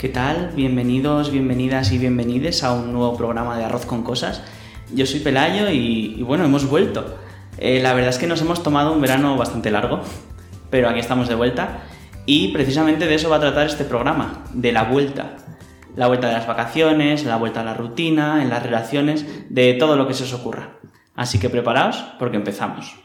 ¿Qué tal? Bienvenidos, bienvenidas y bienvenides a un nuevo programa de Arroz con Cosas. Yo soy Pelayo y, bueno, hemos vuelto. Eh, la verdad es que nos hemos tomado un verano bastante largo, pero aquí estamos de vuelta y precisamente de eso va a tratar este programa, de la vuelta. La vuelta de las vacaciones, la vuelta a la rutina, en las relaciones, de todo lo que se os ocurra. Así que preparaos porque empezamos.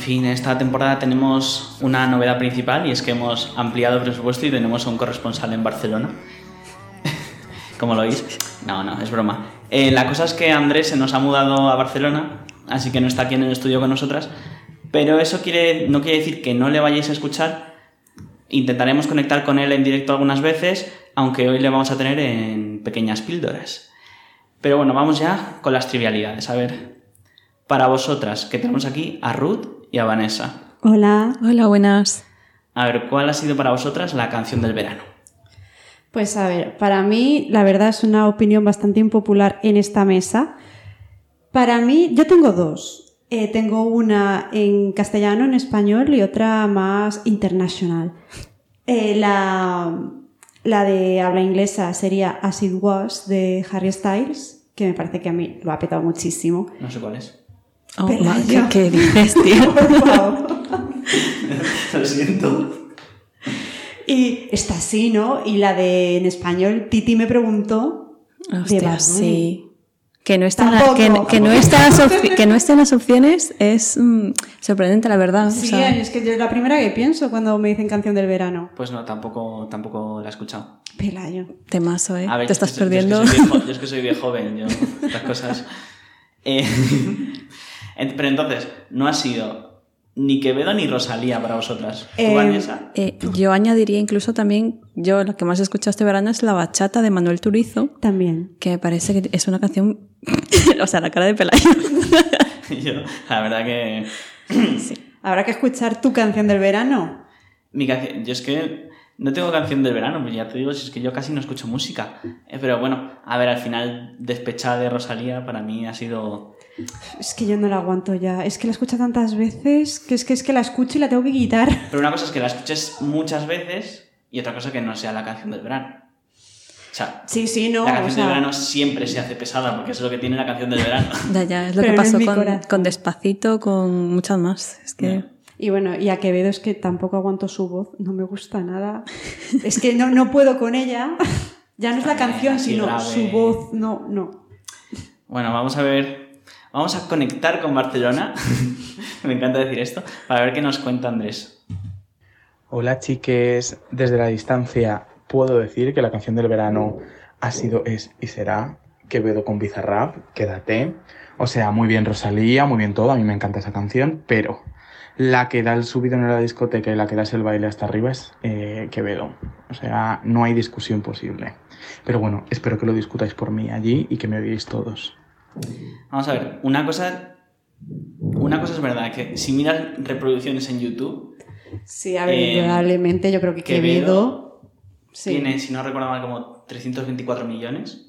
Fin, esta temporada tenemos una novedad principal y es que hemos ampliado el presupuesto y tenemos a un corresponsal en Barcelona. ¿Cómo lo oís? No, no, es broma. Eh, la cosa es que Andrés se nos ha mudado a Barcelona, así que no está aquí en el estudio con nosotras, pero eso no quiere decir que no le vayáis a escuchar. Intentaremos conectar con él en directo algunas veces, aunque hoy le vamos a tener en pequeñas píldoras. Pero bueno, vamos ya con las trivialidades. A ver, para vosotras, que tenemos aquí a Ruth y a Vanessa. Hola. Hola, buenas. A ver, ¿cuál ha sido para vosotras la canción del verano? Pues a ver, para mí la verdad es una opinión bastante impopular en esta mesa. Para mí, yo tengo dos. Eh, tengo una en castellano, en español y otra más internacional. Eh, la, la de habla inglesa sería As It Was de Harry Styles, que me parece que a mí lo ha petado muchísimo. No sé cuál es. Oh, Pelayo. ma- ¿qué, qué dices, tío? Por favor. Lo siento. Y está así, ¿no? Y la de en español, Titi me preguntó. de Hostia, Bunny. sí. Que no, está en la- que, que no está en las opci- que no esté en las opciones es mm, sorprendente, la verdad. o Sí, sea, es que yo es la primera que pienso cuando me dicen canción del verano. Pues no, tampoco, tampoco la he escuchado. Pelayo. temazo, ¿eh? A ver, Te yo es estás que soy- perdiendo. Yo es, que soy viejo, yo es que soy viejo joven, yo estas cosas. Eh, pero entonces, no ha sido ni Quevedo ni Rosalía para vosotras. ¿Tú, Eh, Vanessa? Eh, yo añadiría incluso también, yo lo que más he escuchado este verano es la bachata de Manuel Turizo, También. que me parece que es una canción, o sea, la cara de Pelayo. Yo, la verdad que. Habrá que escuchar tu canción del verano. Mi canción, yo es que no tengo canción del verano, pues ya te digo, si es que yo casi no escucho música. Eh, pero bueno, a ver, al final, despechada de Rosalía para mí ha sido. Es que yo no la aguanto ya. Es que la escucho tantas veces que es que es que la escucho y la tengo que quitar. Pero una cosa es que la escuches muchas veces y otra cosa que no sea la canción del verano. O sea, Sí, sí, no. la o canción sea, del verano siempre se hace pesada porque eso es lo que tiene la canción del verano. ya, ya, es lo Pero que no en pasó mi con, corazón. con Despacito, con muchas más. Es que... Y bueno, y a Quevedo es que tampoco aguanto su voz. No me gusta nada. es que no, no puedo con ella. Ya no es la canción, sino grave. su voz. No, no. Bueno, vamos a ver. Vamos a conectar con Barcelona. Me encanta decir esto. Para ver qué nos cuenta Andrés. Hola chiques, desde la distancia puedo decir que la canción del verano ha sido, es y será Quevedo con Bizarrap, quédate. O sea, muy bien Rosalía, muy bien todo, a mí me encanta esa canción, pero la que da el subidón en la discoteca y la que da el baile hasta arriba es eh, Quevedo. O sea, no hay discusión posible. Pero bueno, espero que lo discutáis por mí allí y que me odiéis todos. Vamos a ver, una cosa. Una cosa es verdad, que si miras reproducciones en YouTube, Sí, a ver, Eh, indudablemente yo creo que Quevedo Quevedo... sí. tiene, si no recuerdo mal, como 324 millones.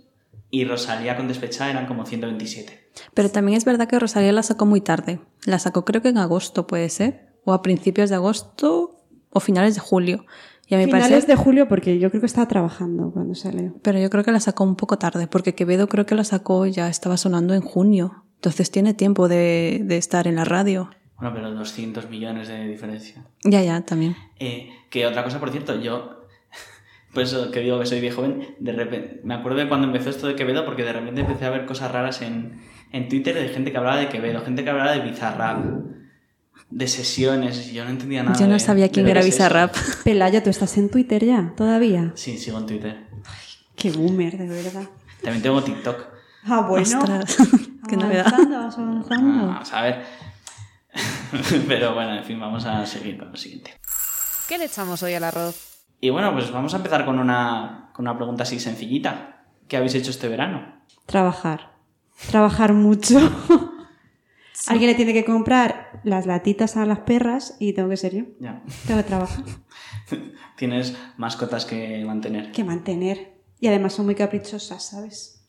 Y Rosalía con Despechada eran como 127. Pero también es verdad que Rosalía la sacó muy tarde. La sacó creo que en agosto, puede ser. O a principios de agosto o finales de julio. Y a mi Finales parecer... de julio porque yo creo que estaba trabajando cuando salió. Pero yo creo que la sacó un poco tarde, porque Quevedo creo que la sacó ya estaba sonando en junio. Entonces tiene tiempo de, de estar en la radio. Bueno, pero 200 millones de diferencia. Ya, ya, también. Eh, que otra cosa, por cierto, yo, por eso que digo que soy viejo joven, de repente, me acuerdo de cuando empezó esto de Quevedo, porque de repente empecé a ver cosas raras en, en Twitter de gente que hablaba de Quevedo, gente que hablaba de Bizarrap, de sesiones, y yo no entendía nada. Yo no de- sabía de quién era. Bizarrap. Pelayo, ¿tú estás en Twitter ya? ¿Todavía? Sí, sigo en Twitter. Qué boomer, de verdad. También tengo TikTok. Ah, bueno. Ostras, qué novedad. avanzando, vamos avanzando. Ah, vamos a ver. Pero bueno, en fin, vamos a seguir con lo siguiente. ¿Qué le echamos hoy al arroz? Y bueno, pues vamos a empezar con una, con una pregunta así sencillita. ¿Qué habéis hecho este verano? Trabajar. Trabajar mucho. Alguien le tiene que comprar las latitas a las perras y tengo que ser yo. Ya. Tengo que trabajar. Tienes mascotas que mantener. Que mantener. Y además son muy caprichosas, ¿sabes?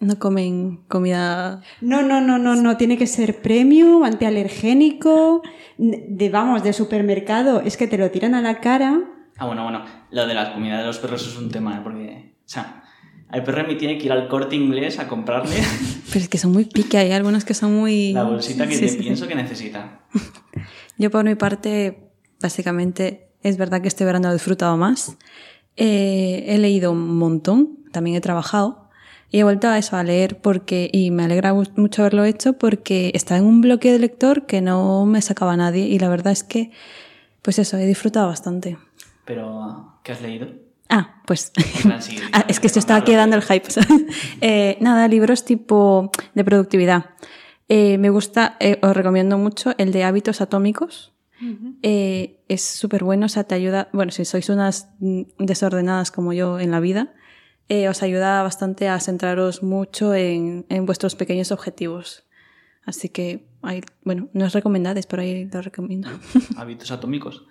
No comen comida. No, no, no, no, no. Tiene que ser premium, antialergénico, de vamos, de supermercado. Es que te lo tiran a la cara. Ah, bueno, bueno. Lo de la comida de los perros es un tema, ¿eh? porque. O sea, al perro me tiene que ir al corte inglés a comprarle Pero es que son muy pique, hay algunos que son muy... la bolsita que Sí, te sí, sí. pienso que necesita. Yo por mi parte, básicamente, es verdad que este verano he disfrutado más. Eh, he leído un montón, también he trabajado y he vuelto a eso, a leer porque, y me alegra mu- mucho haberlo hecho porque estaba en un bloque de lector que no me sacaba nadie y la verdad es que, pues eso, he disfrutado bastante. Pero, ¿qué has leído? Ah, pues... Sí, Ah, es que esto estaba aquí dando el hype. Eh, nada, libros tipo de productividad. Eh, me gusta, eh, os recomiendo mucho el de hábitos atómicos. Eh, es súper bueno, o sea, te ayuda, bueno, si sois unas mm, desordenadas como yo en la vida, eh, os ayuda bastante a centraros mucho en, en vuestros pequeños objetivos. Así que, ahí, bueno, no es recomendades, pero ahí lo recomiendo. Hábitos atómicos.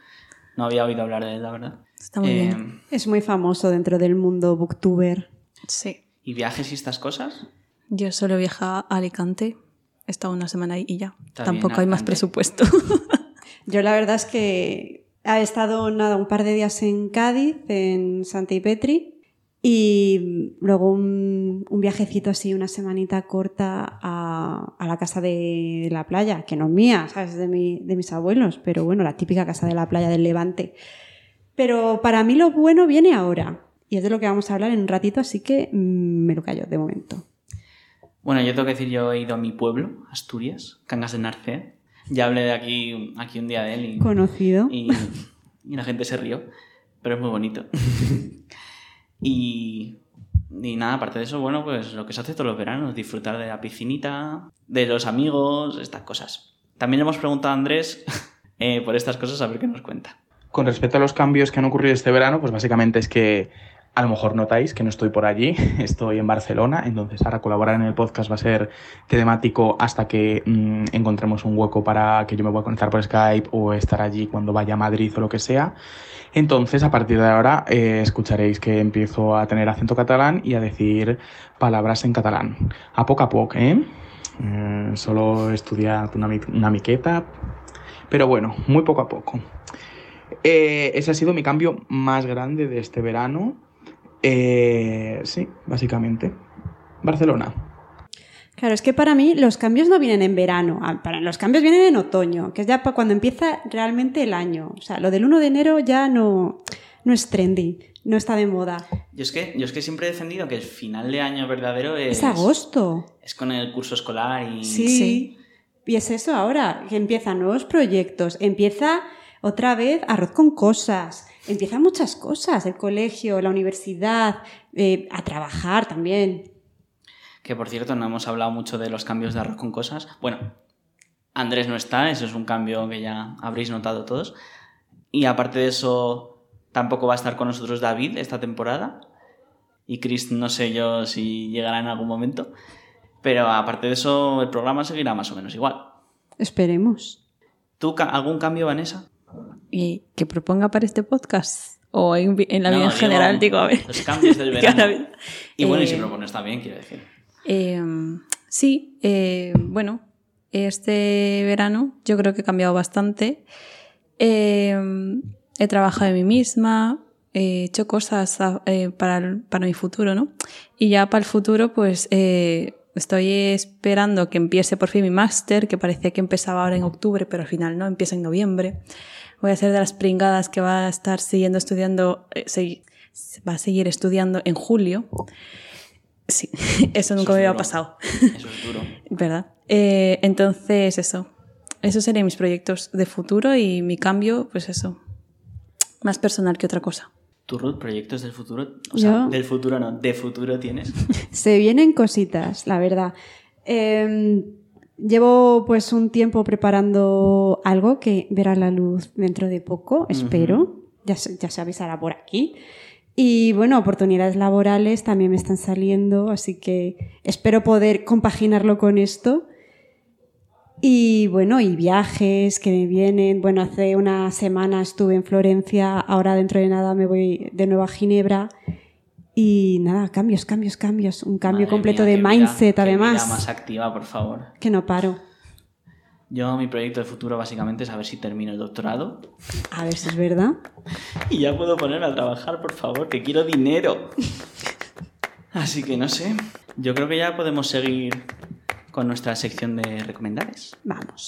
No había oído hablar de él, la verdad. Está muy Eh, bien. Es muy famoso dentro del mundo booktuber. Sí. ¿Y viajes y estas cosas? Yo solo viajaba a Alicante, he estado una semana ahí y ya. Tampoco hay más presupuesto. Yo la verdad es que he estado nada, un par de días en Cádiz, en Santa y Petri, y luego un, un viajecito así, una semanita corta a, a la casa de la playa, que no es mía, ¿sabes? De, mi- de mis abuelos, pero bueno, la típica casa de la playa del Levante. Pero para mí lo bueno viene ahora, y es de lo que vamos a hablar en un ratito, así que mm, me lo callo de momento. Bueno, yo tengo que decir, yo he ido a mi pueblo, Asturias, Cangas de Narcea. Ya hablé de aquí, aquí un día de él y, Conocido. y, y la gente se rió, pero es muy bonito. y, y nada, aparte de eso, bueno, pues lo que se hace todos los veranos, disfrutar de la piscinita, de los amigos, estas cosas. También le hemos preguntado a Andrés eh, por estas cosas a ver qué nos cuenta. Con respecto a los cambios que han ocurrido este verano, pues básicamente es que a lo mejor notáis que no estoy por allí, estoy en Barcelona, entonces ahora colaborar en el podcast va a ser temático hasta que mm, encontremos un hueco para que yo me pueda conectar por Skype o estar allí cuando vaya a Madrid o lo que sea. Entonces, a partir de ahora, eh, escucharéis que empiezo a tener acento catalán y a decir palabras en catalán. A poco a poco, ¿eh? Eh, solo he estudiado una, una miqueta, pero bueno, muy poco a poco. Eh, ese ha sido mi cambio más grande de este verano. Eh, sí, básicamente. Barcelona. Claro, es que para mí los cambios no vienen en verano, ah, para, los cambios vienen en otoño, que es ya cuando empieza realmente el año. O sea, lo del 1 de enero ya no, no es trendy, no está de moda. Yo es, que, yo es que siempre he defendido que el final de año verdadero es, Es agosto. es con el curso escolar y... Sí. Sí. Y es eso ahora, que empiezan nuevos proyectos, empieza otra vez arroz con cosas, empiezan muchas cosas, el colegio, la universidad, eh, a trabajar también. Que por cierto, no hemos hablado mucho de los cambios de arroz con cosas. Bueno, Andrés no está, eso es un cambio que ya habréis notado todos. Y aparte de eso, tampoco va a estar con nosotros David esta temporada. Y Chris no sé yo si llegará en algún momento. Pero aparte de eso, el programa seguirá más o menos igual. Esperemos. ¿Tú algún cambio, Vanessa? ¿Y que proponga para este podcast? ¿O en, la No, vida en general? Digo, a ver. Los cambios del verano. Y bueno, y si Eh, propones también, quiero decir. Eh, sí, eh, bueno, este verano yo creo que he cambiado bastante. Eh, he trabajado en mí misma, he hecho cosas eh, para, el- para mi futuro, ¿no? Y ya para el futuro, pues estoy esperando que empiece por fin mi máster, que parecía que empezaba ahora en octubre, pero al final no, empieza en noviembre. Voy a ser de las pringadas que va a estar siguiendo estudiando, eh, va a seguir estudiando en julio. Sí, eso nunca me había duro. pasado. Eso es duro. ¿Verdad? Eh, entonces, eso. Esos serían mis proyectos de futuro y mi cambio, pues eso. Más personal que otra cosa. ¿Tú, Ruth, proyectos del futuro? O sea, Yo- del futuro no, de futuro tienes. Se vienen cositas, la verdad. Eh, llevo pues un tiempo preparando algo que verá la luz dentro de poco, espero. ya, ya se avisará por aquí. Y bueno, oportunidades laborales también me están saliendo, así que espero poder compaginarlo con esto. Y bueno, y viajes que me vienen. Bueno, hace una semana estuve en Florencia, ahora dentro de nada me voy de nuevo a Ginebra. Y nada, cambios, cambios, cambios. Un cambio Madre completo mía, de vida- mindset, además. vida más activa, por favor. Que no paro. Yo, mi proyecto de futuro básicamente es a ver si termino el doctorado A ver si es verdad. y ya puedo ponerme a trabajar, por favor, que quiero dinero. Así que no sé. Yo creo que ya podemos seguir con nuestra sección de recomendades. Vamos.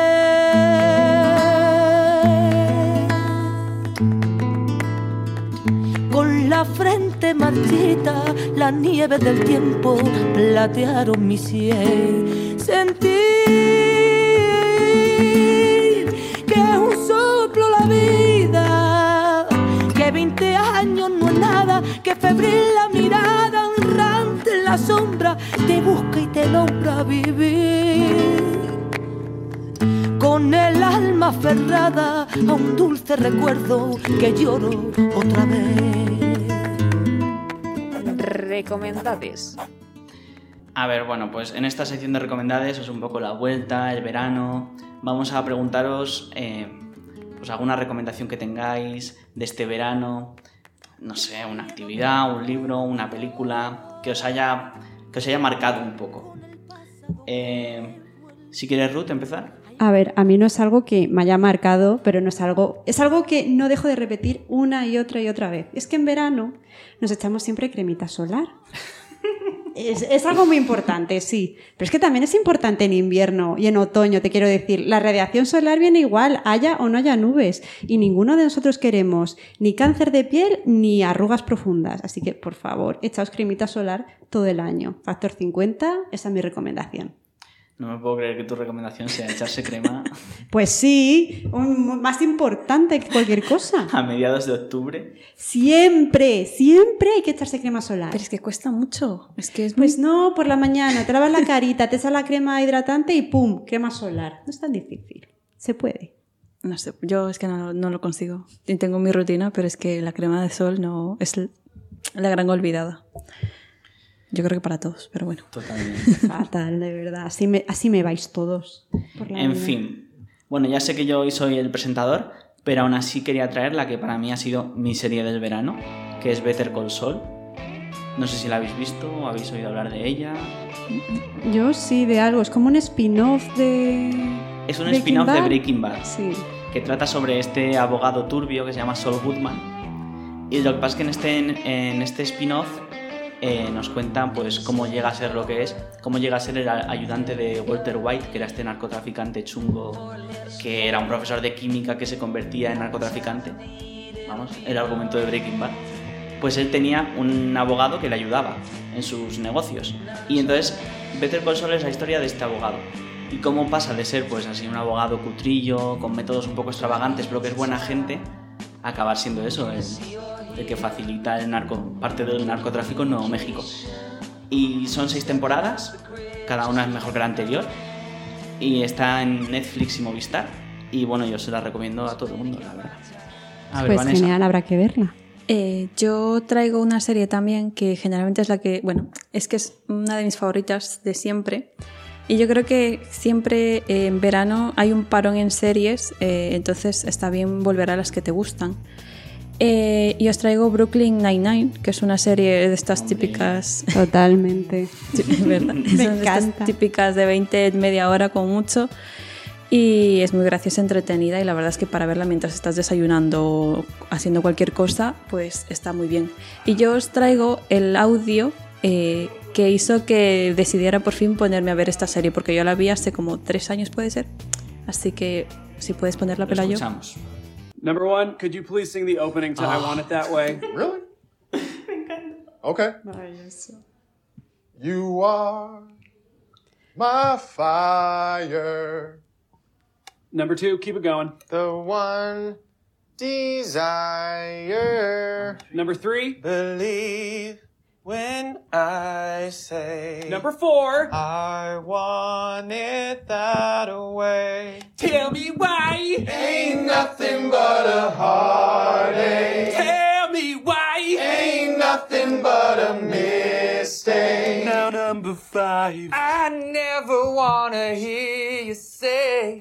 frente marchita, la nieve del tiempo platearon mi sien. Sentir que es un soplo la vida, que 20 años no es nada, que febril la mirada, honrante en la sombra, te busca y te logra vivir con el alma aferrada a un dulce recuerdo que lloro otra vez. Recomendades. A ver, bueno, pues en esta sección de recomendades es un poco la vuelta, el verano. Vamos a preguntaros eh, pues alguna recomendación que tengáis de este verano. No sé, una actividad, un libro, una película que os haya, que os haya marcado un poco. Eh, si quieres, Ruth, empezar. A ver, a mí no es algo que me haya marcado, pero no es algo. Es algo que no dejo de repetir una y otra y otra vez. Es que en verano nos echamos siempre cremita solar. Es, es algo muy importante, sí. Pero es que también es importante en invierno y en otoño, te quiero decir. La radiación solar viene igual, haya o no haya nubes. Y ninguno de nosotros queremos ni cáncer de piel ni arrugas profundas. Así que, por favor, echaos cremita solar todo el año. Factor 50, esa es mi recomendación. No me puedo creer que tu recomendación sea echarse crema Pues sí, un- más importante que cualquier cosa. a mediados de octubre. Siempre, siempre hay que echarse crema solar. Pero es que cuesta mucho. Es que es Pues no, por la mañana, te lavas la carita, te echas la crema hidratante y ¡pum! Crema solar. No es tan difícil. Se puede. No sé, yo es que no, no lo consigo. Y Tengo mi rutina, pero es que la crema de sol no es la gran olvidada. Yo creo que para todos, pero bueno. Totalmente. Fatal, de verdad. Así me, así me vais todos. En fin. Bueno, ya sé que yo hoy soy el presentador, pero aún así quería traer la que para mí ha sido mi serie del verano, que es Better Call Saul. No sé si la habéis visto o habéis oído hablar de ella. Yo sí, de algo. Es como un spin-off de. Es un Breaking spin-off de Bad. Breaking Bad. Sí. que trata sobre este abogado turbio que se llama Saul Goodman. Y lo que pasa es que en este, en este spin-off eh, nos cuentan pues, cómo llega a ser lo que es, cómo llega a ser el ayudante de Walter White, que era este narcotraficante chungo, que era un profesor de química que se convertía en narcotraficante. Vamos, el argumento de Breaking Bad. Pues él tenía un abogado que le ayudaba en sus negocios. Y entonces Better Call Saul es la historia de este abogado. Y cómo pasa de ser pues así un abogado cutrillo, con métodos un poco extravagantes, pero que es buena gente, a acabar siendo eso, el, el que facilita el narco, parte del narcotráfico en Nuevo México. Y son seis temporadas, cada una es mejor que la anterior. Y está en Netflix y Movistar. Y bueno, yo se la recomiendo a todo el mundo, la verdad. A ver, Pues Vanessa. genial, habrá que verla. Eh, yo traigo una serie también que generalmente es la que, bueno, es que es una de mis favoritas de siempre. Y yo creo que siempre eh, en verano hay un parón en series, eh, entonces está bien volver a las que te gustan. Eh, y os traigo Brooklyn Nine-Nine, que es una serie de estas típicas Totalmente. Sí, ¿verdad? Me Son de estas encanta. típicas de 20, media hora como mucho. Y es muy graciosa, entretenida y la verdad es que para verla mientras estás desayunando o haciendo cualquier cosa, pues está muy bien. Y yo os traigo el audio eh, que hizo que decidiera por fin ponerme a ver esta serie, porque yo la vi hace como tres años puede ser. Así que si puedes ponerla, Pelayo. escuchamos. Number one, could you please sing the opening to I Want It That Way? Really? Okay. You are my fire. Number two, keep it going. The one desire. Number three, Believe when I say number four. I want it that way. Tell me why. Ain't nothing but a heartache. Tell me why. Ain't nothing but a mistake. Now number five. I never wanna hear you say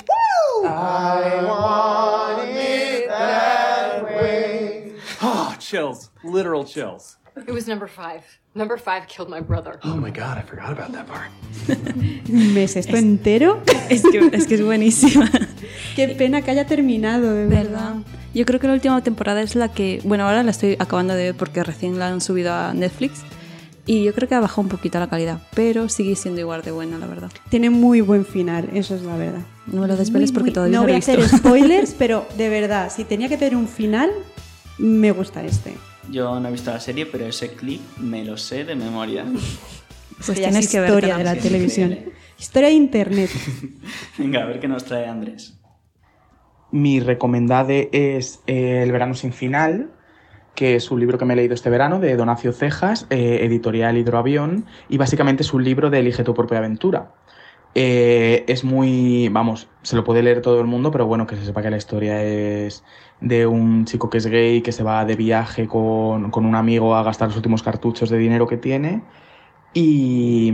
I want it that way. Oh, chills. Literal chills. It was number five. Number five killed my brother. Oh my god, I forgot about that part. Un mes esto entero. Es que, es que es buenísima. Qué pena que haya terminado, de verdad. ¿Verdad? Yo creo que la última temporada es la que, bueno, ahora la estoy acabando de ver porque recién la han subido a Netflix y yo creo que ha bajado un poquito la calidad, pero sigue siendo igual de buena, la verdad. Tiene muy buen final, eso es la verdad. No me lo desveles porque muy- todavía no no, voy lo a he visto. hacer spoilers, pero de verdad, si tenía que tener un final, me gusta este. Yo no he visto la serie, pero ese clip me lo sé de memoria. Pues Ya es tienes que historia vértela. de la Sí, televisión. increíble. Historia de internet. Venga, a ver qué nos trae Andrés. Mi recomendade es eh, El verano sin final, que es un libro que me he leído este verano de Donacio Cejas, eh, editorial Hidroavión, y básicamente es un libro de Elige tu propia aventura. Eh, es muy, vamos, se lo puede leer todo el mundo, pero bueno, que se sepa que la historia es de un chico que es gay, que se va de viaje con, con un amigo a gastar los últimos cartuchos de dinero que tiene. Y,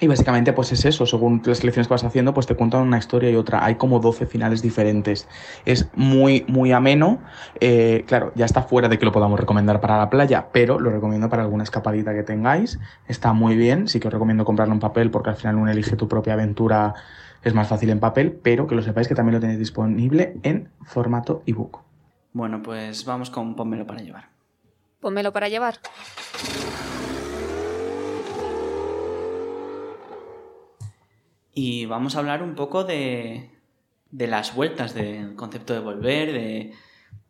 y básicamente pues es eso, según las selecciones que vas haciendo, pues te cuentan una historia y otra. Hay como 12 finales diferentes. Es muy, muy ameno. Eh, claro, ya está fuera de que lo podamos recomendar para la playa, pero lo recomiendo para alguna escapadita que tengáis. Está muy bien, sí que os recomiendo comprarlo en papel porque al final uno elige tu propia aventura, es más fácil en papel, pero que lo sepáis que también lo tenéis disponible en formato ebook. Bueno, pues vamos con Pónmelo para llevar. Pónmelo para llevar. Y vamos a hablar un poco de, de las vueltas, del concepto de volver, de,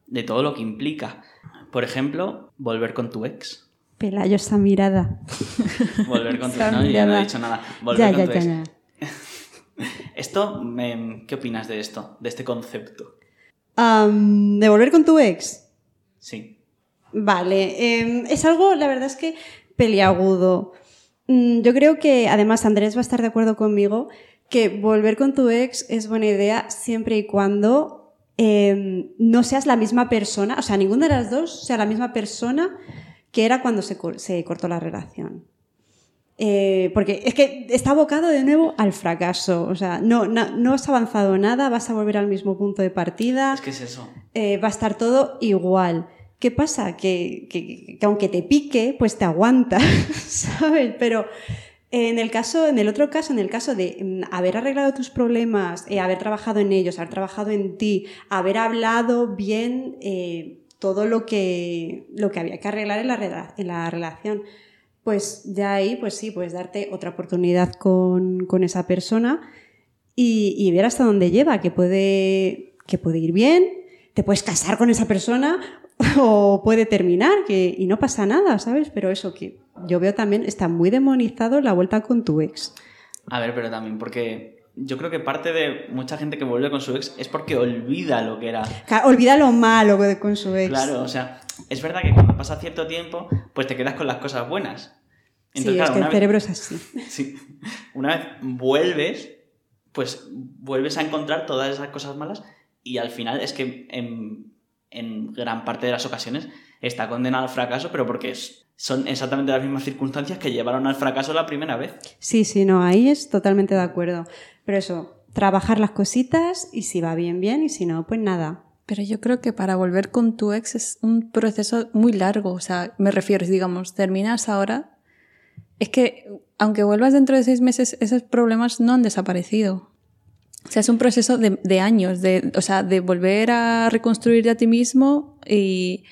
de todo lo que implica. Por ejemplo, volver con tu ex. Pelayo esa mirada. Volver con tu ex. No, ya no he dicho nada. Volver Ya, con ya, tu ya, ex. ya. Esto, ¿qué opinas de esto? De este concepto. ¿De volver con tu ex? Sí. Vale, em, es algo, la verdad es que peliagudo. Mm, Yo creo que, además, Andrés va a estar de acuerdo conmigo, que volver con tu ex es buena idea siempre y cuando em, no seas la misma persona, o sea, ninguna de las dos sea la misma persona que era cuando se, cor- se cortó la relación. Eh, porque es que está abocado de nuevo al fracaso. O sea, no, no, no has avanzado nada, vas a volver al mismo punto de partida. Es que es eso. eh, va a estar todo igual. ¿Qué pasa? Que, que- que aunque te pique, pues te aguanta, ¿sabes? Pero en el caso, en el otro caso, en el caso de haber arreglado tus problemas, eh, haber trabajado en ellos, haber trabajado en ti, haber hablado bien eh, todo lo que, lo que había que arreglar en la, rela- en la relación, pues ya ahí, pues sí, puedes darte otra oportunidad con, con esa persona y, y ver hasta dónde lleva, que puede, que puede ir bien, te puedes casar con esa persona o puede terminar que, y no pasa nada, ¿sabes? Pero eso que yo veo también está muy demonizado la vuelta con tu ex. A ver, pero también porque yo creo que parte de mucha gente que vuelve con su ex es porque olvida lo que era. Olvida lo malo con su ex. Claro, o sea, es verdad que cuando pasa cierto tiempo, pues te quedas con las cosas buenas. sí, Entonces, es claro, que el vez- cerebro es así. Sí. Una vez vuelves, pues vuelves a encontrar todas esas cosas malas y al final es que en, en gran parte de las ocasiones está condenado al fracaso, pero porque es- son exactamente las mismas circunstancias que llevaron al fracaso la primera vez. Sí, sí, no, ahí es totalmente de acuerdo. Pero eso, trabajar las cositas y si va bien, bien, y si no, pues nada. Pero yo creo que para volver con tu ex es un proceso muy largo. O sea, me refiero, digamos, terminas ahora. Es que aunque vuelvas dentro de seis meses, esos problemas no han desaparecido. O sea, es un proceso de, de años, de, o sea, de volver a reconstruirte a ti mismo y,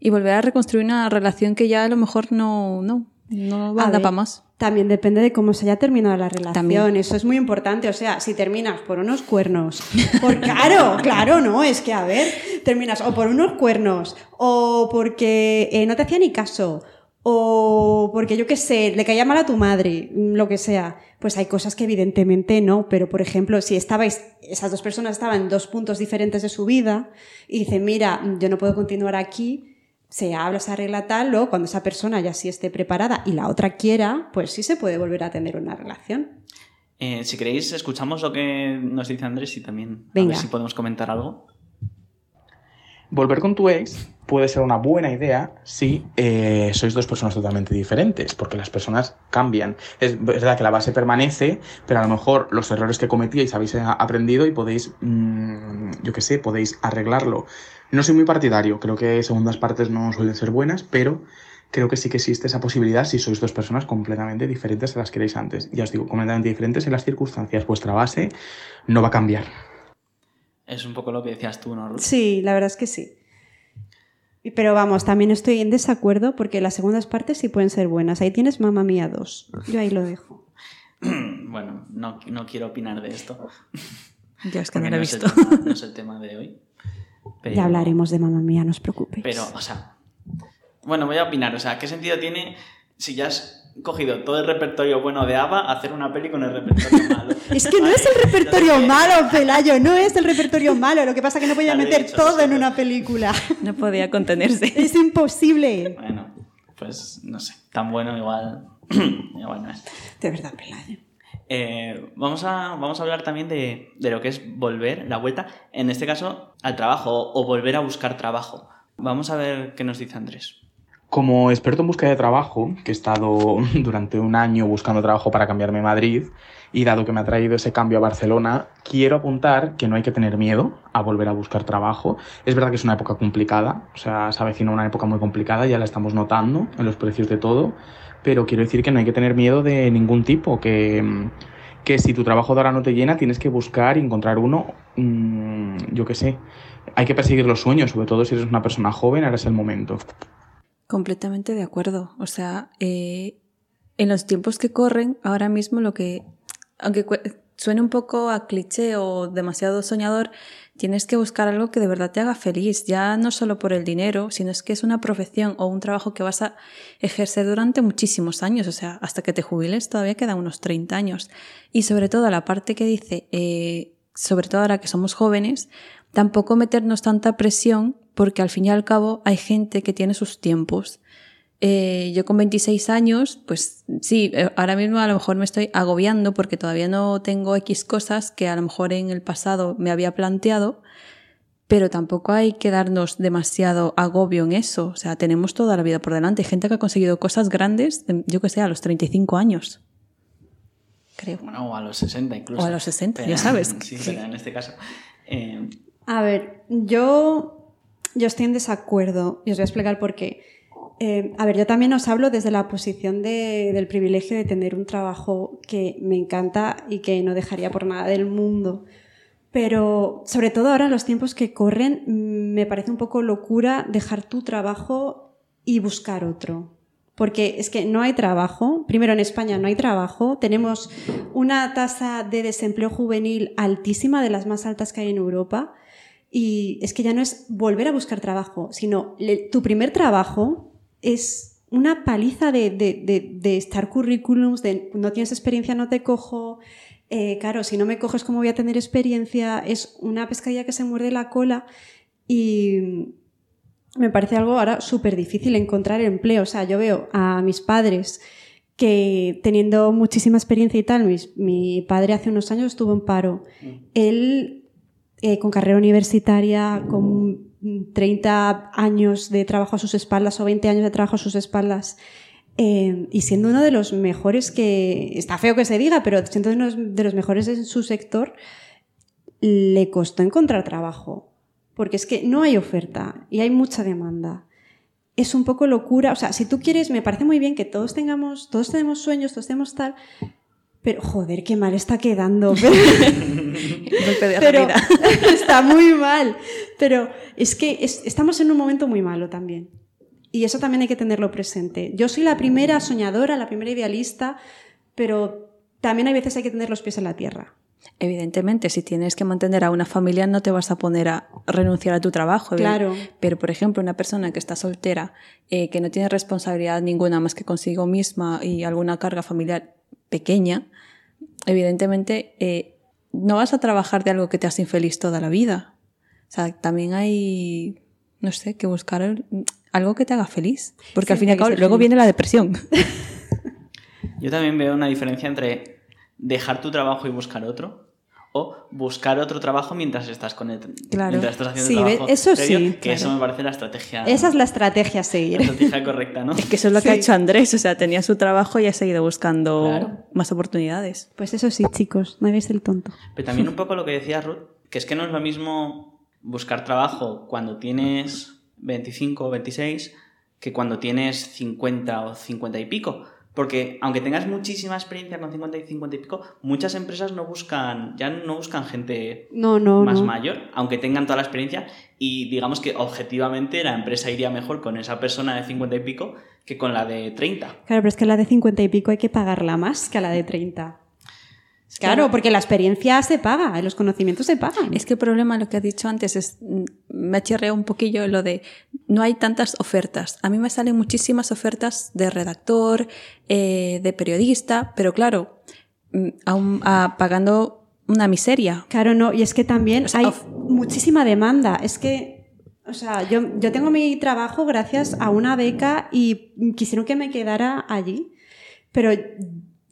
y volver a reconstruir una relación que ya a lo mejor no, no, no va a dar para más. También depende de cómo se haya terminado la relación. También. Eso es muy importante. O sea, si terminas por unos cuernos. Por, claro, claro, no. Es que, a ver, terminas o por unos cuernos, o porque eh, no te hacía ni caso, o porque yo qué sé, le caía mal a tu madre, mm, lo que sea. Pues hay cosas que evidentemente no. Pero, por ejemplo, si estabais, esas dos personas estaban en dos puntos diferentes de su vida y dicen, mira, yo no puedo continuar aquí se habla, se arregla tal, luego cuando esa persona ya sí esté preparada y la otra quiera, pues sí se puede volver a tener una relación. Eh, si queréis, escuchamos lo que nos dice Andrés y también a ver si podemos comentar algo. Volver con tu ex puede ser una buena idea si eh, sois dos personas totalmente diferentes, porque las personas cambian. Es verdad que la base permanece, pero a lo mejor los errores que cometíais habéis a- aprendido y podéis, mm, yo qué sé, podéis arreglarlo. No soy muy partidario, creo que segundas partes no suelen ser buenas, pero creo que sí que existe esa posibilidad si sois dos personas completamente diferentes a las que erais antes. Ya os digo, completamente diferentes en las circunstancias. Vuestra base no va a cambiar. Es un poco lo que decías tú, ¿no, Ruth? Sí, la verdad es que sí. Pero vamos, también estoy en desacuerdo porque las segundas partes sí pueden ser buenas. Ahí tienes Mamma Mía 2. Yo ahí lo dejo. bueno, no, no quiero opinar de esto. Ya es que no lo he es visto. tema- no es el tema de hoy. Pero- Ya hablaremos de Mamma Mía, no os preocupéis. Pero, o sea, bueno, voy a opinar. O sea, ¿qué sentido tiene si ya has cogido todo el repertorio bueno de ABBA hacer una peli con el repertorio malo? Es que no es el repertorio malo, Pelayo, no es el repertorio malo. Lo que pasa es que no podía meter dicho, todo en una película. No podía contenerse. Es imposible. Bueno, pues no sé, tan bueno igual, igual no es. De verdad, Pelayo. Eh, vamos, a, vamos a hablar también de, de lo que es volver, la vuelta, en este caso al trabajo o volver a buscar trabajo. Vamos a ver qué nos dice Andrés. Como experto en búsqueda de trabajo, que he estado durante un año buscando trabajo para cambiarme a Madrid, y dado que me ha traído ese cambio a Barcelona, quiero apuntar que no hay que tener miedo a volver a buscar trabajo. Es verdad que es una época complicada, o sea, se avecina una época muy complicada, ya la estamos notando en los precios de todo, pero quiero decir que no hay que tener miedo de ningún tipo, que, que si tu trabajo de ahora no te llena, tienes que buscar y encontrar uno, mm, yo qué sé. Hay que perseguir los sueños, sobre todo si eres una persona joven, ahora es el momento. Completamente de acuerdo. O sea, eh, en los tiempos que corren, ahora mismo lo que, aunque suene un poco a cliché o demasiado soñador, tienes que buscar algo que de verdad te haga feliz, ya no solo por el dinero, sino es que es una profesión o un trabajo que vas a ejercer durante muchísimos años, o sea, hasta que te jubiles todavía quedan unos 30 años. Y sobre todo la parte que dice, eh, sobre todo ahora que somos jóvenes, tampoco meternos tanta presión porque al fin y al cabo hay gente que tiene sus tiempos. Eh, yo con 26 años, pues sí, eh, ahora mismo a lo mejor me estoy agobiando porque todavía no tengo X cosas que a lo mejor en el pasado me había planteado, pero tampoco hay que darnos demasiado agobio en eso. O sea, tenemos toda la vida por delante. Hay gente que ha conseguido cosas grandes, em, yo que sé, a los 35 años. Creo. Bueno, o a los 60 incluso. O a los 60, Pero- ya sabes. Sí, pero en este caso. eh, A ver, yo yo estoy en desacuerdo y os voy a explicar por qué. Eh, a ver, yo también os hablo desde la posición de- del privilegio de tener un trabajo que me encanta y que no dejaría por nada del mundo. Pero sobre todo ahora en los tiempos que corren, mm, me parece un poco locura dejar tu trabajo y buscar otro. Porque es que no hay trabajo. Primero, en España no hay trabajo. Tenemos una tasa de desempleo juvenil altísima, de las más altas que hay en Europa. Y es que ya no es volver a buscar trabajo, sino le- tu primer trabajo es una paliza de, de, de, de estar currículums, de no tienes experiencia, no te cojo. Eh, claro, si no me coges, ¿cómo voy a tener experiencia? Es una pescadilla que se muerde la cola y me parece algo ahora súper difícil encontrar empleo. O sea, yo veo a mis padres que teniendo muchísima experiencia y tal, mis- mi padre hace unos años estuvo en paro. Él, eh, con carrera universitaria, con 30 años de trabajo a sus espaldas o 20 años de trabajo a sus espaldas, eh, y siendo uno de los mejores que, está feo que se diga, pero siendo uno de los mejores en su sector, le costó encontrar trabajo. Porque es que no hay oferta y hay mucha demanda. Es un poco locura. O sea, si tú quieres, me parece muy bien que todos tengamos, todos tenemos sueños, todos tenemos tal. Pero, joder, qué mal está quedando. Pero, está muy mal. Pero es que es- estamos en un momento muy malo también. Y eso también hay que tenerlo presente. Yo soy la primera soñadora, la primera idealista, pero también hay veces hay que tener los pies en la tierra. Evidentemente, si tienes que mantener a una familia, no te vas a poner a renunciar a tu trabajo. evident- Claro. Pero, por ejemplo, una persona que está soltera, eh, que no tiene responsabilidad ninguna más que consigo misma y alguna carga familiar pequeña, evidentemente eh, no vas a trabajar de algo que te hace infeliz toda la vida. O sea, también hay, no sé, que buscar algo que te haga feliz. Porque al fin y al cabo, luego feliz. viene la depresión. Yo también veo una diferencia entre dejar tu trabajo y buscar otro o buscar otro trabajo mientras estás con el Claro. mientras estás haciendo Sí, el trabajo eso sí, que claro. eso me parece la estrategia Esa es la estrategia a seguir. la estrategia correcta no Es que eso es lo que ha hecho Andrés. O sea, tenía su trabajo y ha seguido buscando Claro. más oportunidades. Pues eso sí, chicos, no hagáis el tonto. Pero también un poco lo que decía Ruth, que es que no es lo mismo buscar trabajo cuando tienes 25 o 26 que cuando tienes 50 o 50 y pico. Porque aunque tengas muchísima experiencia con 50 y 50 y pico, muchas empresas no buscan, ya no buscan gente No, no, más no. mayor, aunque tengan toda la experiencia. Y digamos que objetivamente la empresa iría mejor con esa persona de 50 y pico que con la de 30. Claro, pero es que la de 50 y pico hay que pagarla más que a la de 30. Claro, porque la experiencia se paga, los conocimientos se pagan. Es que el problema, lo que has dicho antes, es me chirrea un poquillo lo de no hay tantas ofertas. A mí me salen muchísimas ofertas de redactor, eh, de periodista, pero claro, mm, aún, ah, pagando una miseria. Claro, no, y es que también O sea, hay of- muchísima demanda. Es que, o sea, yo, yo tengo mi trabajo gracias a una beca y quisieron que me quedara allí, pero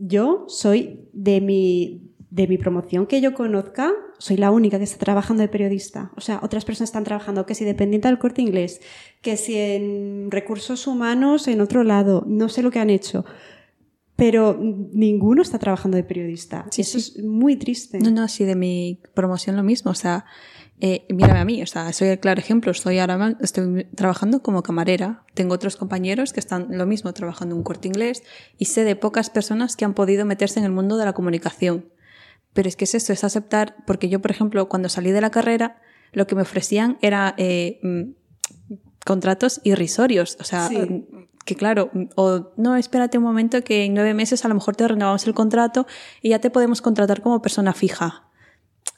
yo soy de mi, de mi promoción que yo conozca, soy la única que está trabajando de periodista. O sea, otras personas están trabajando, que si dependiente del corte inglés, que si en recursos humanos en otro lado, no sé lo que han hecho. Pero ninguno está trabajando de periodista. Sí, Eso sí. es muy triste. No, no, sí, de mi promoción lo mismo. O sea, eh, mírame a mí, o sea, soy el claro ejemplo. Estoy ahora estoy trabajando como camarera. Tengo otros compañeros que están lo mismo trabajando en un corte inglés y sé de pocas personas que han podido meterse en el mundo de la comunicación. Pero es que es eso, es aceptar, porque yo, por ejemplo, cuando salí de la carrera, lo que me ofrecían era eh, mm, contratos irrisorios. O sea, Sí. mm, que claro, mm, o no, espérate un momento que en nueve meses a lo mejor te renovamos el contrato y ya te podemos contratar como persona fija.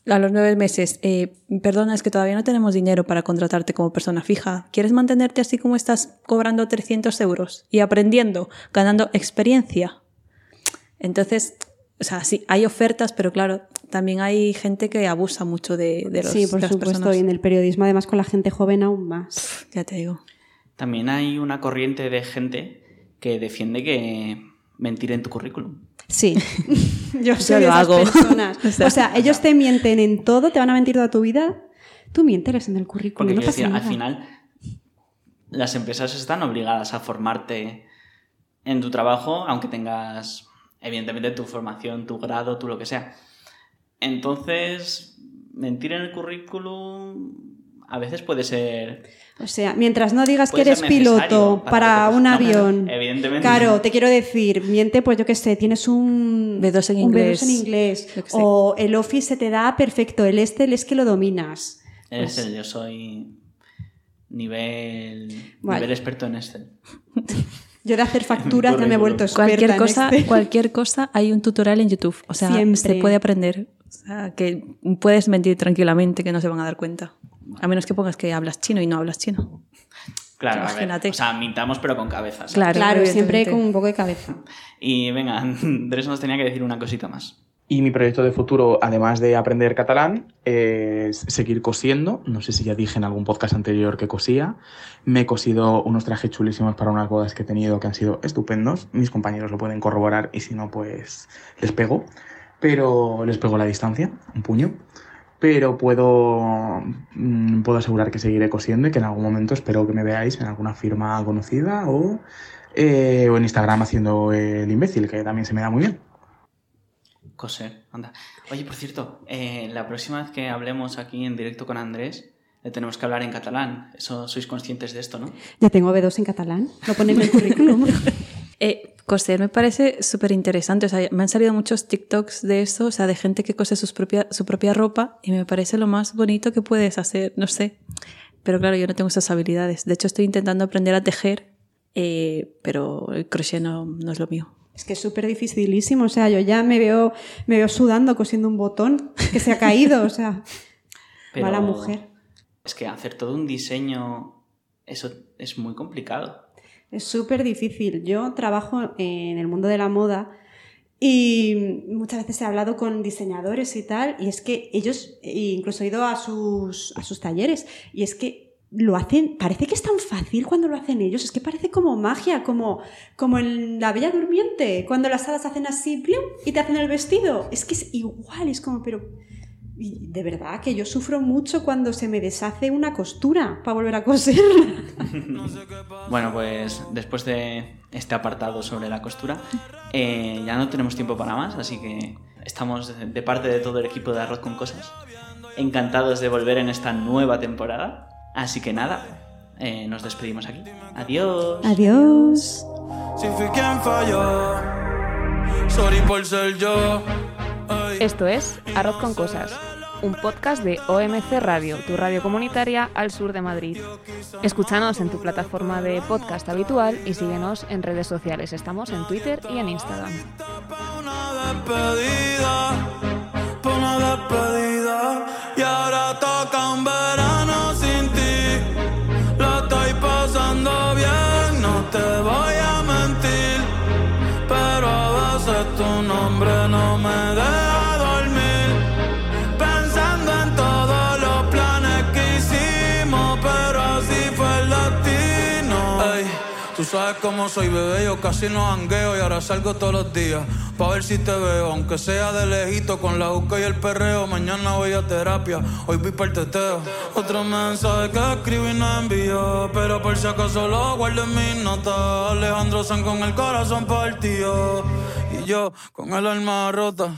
A los nueve meses, eh, perdona, es que todavía no tenemos dinero para contratarte como persona fija. ¿Quieres mantenerte así como estás cobrando 300 euros y aprendiendo, ganando experiencia? Entonces, o sea, sí, hay ofertas, pero claro, también hay gente que abusa mucho de, de los sí, por de las supuesto, personas. y en el periodismo además con la gente joven aún más. Ya te digo. También hay una corriente de gente que defiende que mentir en tu currículum. Sí, yo Yo soy de lo esas hago. personas. O sea- O sea, ellos te mienten en todo, te van a mentir toda tu vida. Tú miénteles en el currículum, Porque no pasa decir, nada. al final las empresas están obligadas a formarte en tu trabajo, aunque tengas, evidentemente, tu formación, tu grado, tu lo que sea. Entonces, mentir en el currículum A veces puede ser... O sea, mientras no digas que eres piloto para un. No, avión. evidentemente. Claro, te quiero decir, miente, pues yo qué sé, tienes un B2 en un inglés. B2 en inglés. Yo qué sé. O el Office se te da perfecto, el Excel es que lo dominas. Pues- Excel, yo soy nivel, Vale. nivel experto en Excel. Yo de hacer facturas ya me he vuelto experta Cualquier en cosa, Excel. cualquier cosa hay un tutorial en YouTube. O sea, Siempre. se puede aprender. O sea, que puedes mentir tranquilamente que no se van a dar cuenta. A menos que pongas que hablas chino y no hablas chino. Claro, a ver, Imagínate. o sea, mintamos pero con cabezas. Claro, Claro, siempre con un poco de cabeza. Y venga, Andrés nos tenía que decir una cosita más. Y mi proyecto de futuro, además de aprender catalán, es seguir cosiendo. No sé si ya dije en algún podcast anterior que cosía. Me he cosido unos trajes chulísimos para unas bodas que he tenido que han sido estupendos. Mis compañeros lo pueden corroborar y si no, pues les pego. Pero les pego a la distancia, un puño. Pero puedo, mm, puedo asegurar que seguiré cosiendo y que en algún momento espero que me veáis en alguna firma conocida o, eh, o en Instagram haciendo el imbécil, que también se me da muy bien. Coser, anda. Oye, por cierto, eh, la próxima vez que hablemos aquí en directo con Andrés, le tenemos que hablar en catalán. Eso sois conscientes de esto, ¿no? Ya tengo B2 en catalán, lo pone en el currículum. Eh, coser me parece súper interesante. O sea, me han salido muchos TikToks de eso, o sea, de gente que cose sus propia, su propia ropa y me parece lo más bonito que puedes hacer, no sé. Pero claro, yo no tengo esas habilidades. De hecho, estoy intentando aprender a tejer, eh, pero el crochet no, no es lo mío. Es que es súper dificilísimo, o sea, yo ya me veo, me veo sudando cosiendo un botón que se ha caído, o sea, Pero mala mujer. Es que hacer todo un diseño, eso es muy complicado. Es súper difícil. Yo trabajo en el mundo de la moda y muchas veces he hablado con diseñadores y tal, y es que ellos, e incluso he ido a sus, a sus talleres, y es que lo hacen, parece que es tan fácil cuando lo hacen ellos, es que parece como magia, como, como en La Bella Durmiente, cuando las hadas hacen así, ¡plium! y te hacen el vestido. Es que es igual, es como, pero... y de verdad que yo sufro mucho cuando se me deshace una costura para volver a coserla. Bueno, pues después de este apartado sobre la costura, eh, ya no tenemos tiempo para más, así que estamos de- de parte de todo el equipo de Arroz con Cosas. Encantados de volver en esta nueva temporada. Así que nada, eh, nos despedimos aquí. Adiós. Adiós. Si fui quien falló, sorry por ser yo. Esto es Arroz con Cosas, un podcast de OMC Radio, tu radio comunitaria al sur de Madrid. Escúchanos en tu plataforma de podcast habitual y síguenos en redes sociales. Estamos en Twitter y en Instagram. Sabes cómo soy, bebé, yo casi no jangueo y ahora salgo todos los días. Pa' ver si te veo, aunque sea de lejito, con la juca y el perreo. Mañana voy a terapia, hoy voy para el teteo. Otro mensaje que escribí y no envió, pero por si acaso lo guardo en mis notas. Alejandro San con el corazón partido y yo con el alma rota.